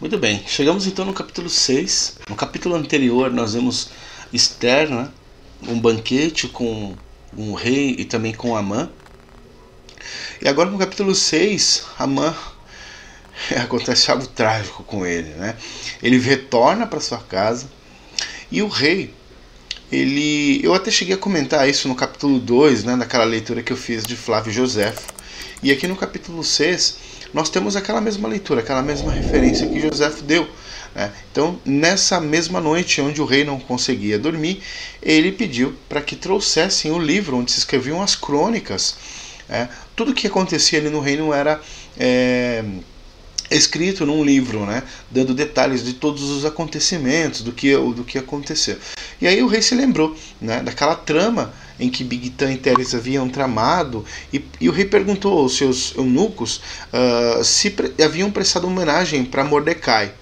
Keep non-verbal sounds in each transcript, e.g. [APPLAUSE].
Muito bem, chegamos então no capítulo 6. No capítulo anterior nós vemos Esther, né? um banquete com um rei e também com Amã. E agora no capítulo 6, Amã [LAUGHS] acontece algo trágico com ele, né? Ele retorna para sua casa e o rei ele eu até cheguei a comentar isso no capítulo 2, né, naquela leitura que eu fiz de Flávio Josefo. E aqui no capítulo 6, nós temos aquela mesma leitura, aquela mesma referência que Josefo deu. Né? Então, nessa mesma noite, onde o rei não conseguia dormir, ele pediu para que trouxessem o livro onde se escreviam as crônicas. Né? Tudo o que acontecia ali no reino era. É, escrito num livro, né, dando detalhes de todos os acontecimentos, do que, do que aconteceu. E aí o rei se lembrou né, daquela trama em que Bigtan e Teres haviam tramado, e, e, o rei perguntou aos seus eunucos uh, se pre haviam prestado homenagem para Mordecai.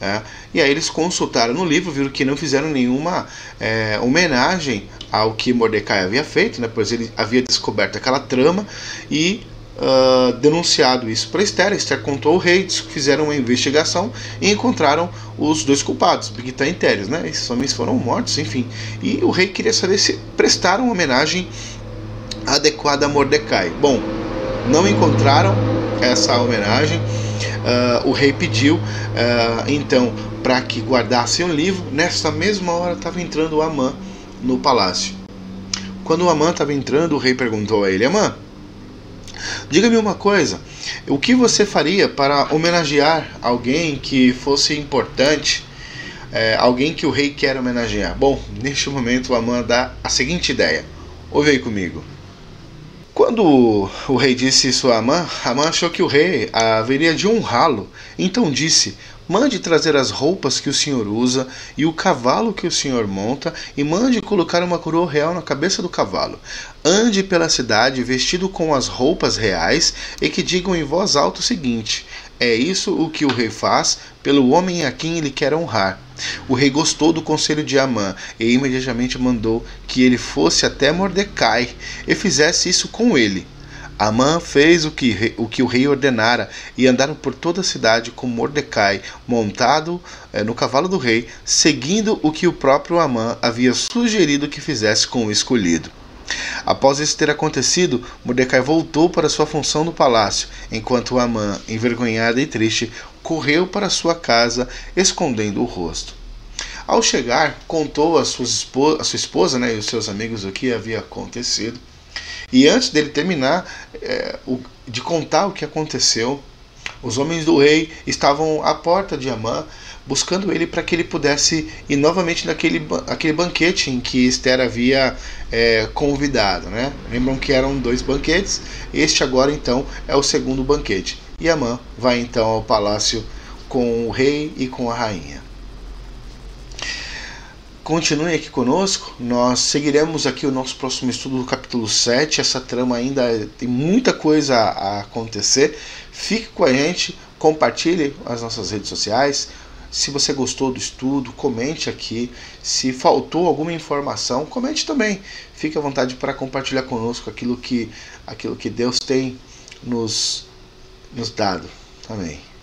É, e aí eles consultaram no livro, viram que não fizeram nenhuma é, homenagem ao que Mordecai havia feito, né, pois ele havia descoberto aquela trama e uh, denunciado isso para Esther. Esther contou ao rei, fizeram uma investigação e encontraram os dois culpados, Bigtan e Teres, né? Esses homens foram mortos, enfim. E o rei queria saber se prestaram homenagem adequada a Mordecai. Bom, não encontraram essa homenagem. Uh, o rei pediu uh, então para que guardassem o livro. Nessa mesma hora estava entrando Amã no palácio. Quando o Amã estava entrando, o rei perguntou a ele: Amã, Diga-me uma coisa: o que você faria para homenagear alguém que fosse importante, é, alguém que o rei quer homenagear? Bom, [LAUGHS] neste momento o Amã dá a seguinte ideia: ouve aí comigo. Quando o rei disse isso a Amã, Amã achou que o rei haveria de honrá-lo. Então disse: Mande trazer as roupas que o senhor usa e o cavalo que o senhor monta, e mande colocar uma coroa real na cabeça do cavalo. Ande pela cidade vestido com as roupas reais e que digam em voz alta o seguinte: É isso o que o rei faz pelo homem a quem ele quer honrar. O rei gostou do conselho de Amã e imediatamente mandou que ele fosse até Mordecai e fizesse isso com ele. Amã fez o que, o que o rei ordenara e andaram por toda a cidade com Mordecai montado eh, no cavalo do rei, seguindo o que o próprio Amã havia sugerido que fizesse com o escolhido. Após isso ter acontecido, Mordecai voltou para sua função no palácio, enquanto Amã, envergonhado e triste, correu para sua casa, escondendo o rosto. Ao chegar, contou a sua esposa, a sua esposa né, e os seus amigos o que havia acontecido. E antes dele terminar é, o, de contar o que aconteceu, os homens do rei estavam à porta de Amã, buscando ele para que ele pudesse ir novamente naquele aquele banquete em que Esther havia é, convidado. Né? Lembram que eram dois banquetes, este agora então é o segundo banquete. E Amã vai então ao palácio com o rei e com a rainha. Continue aqui conosco, nós seguiremos aqui o nosso próximo estudo do capítulo 7. Essa trama ainda tem muita coisa a acontecer. Fique com a gente, compartilhe as nossas redes sociais. Se você gostou do estudo, comente aqui. Se faltou alguma informação, comente também. Fique à vontade para compartilhar conosco aquilo que, aquilo que Deus tem nos, nos dado. Amém.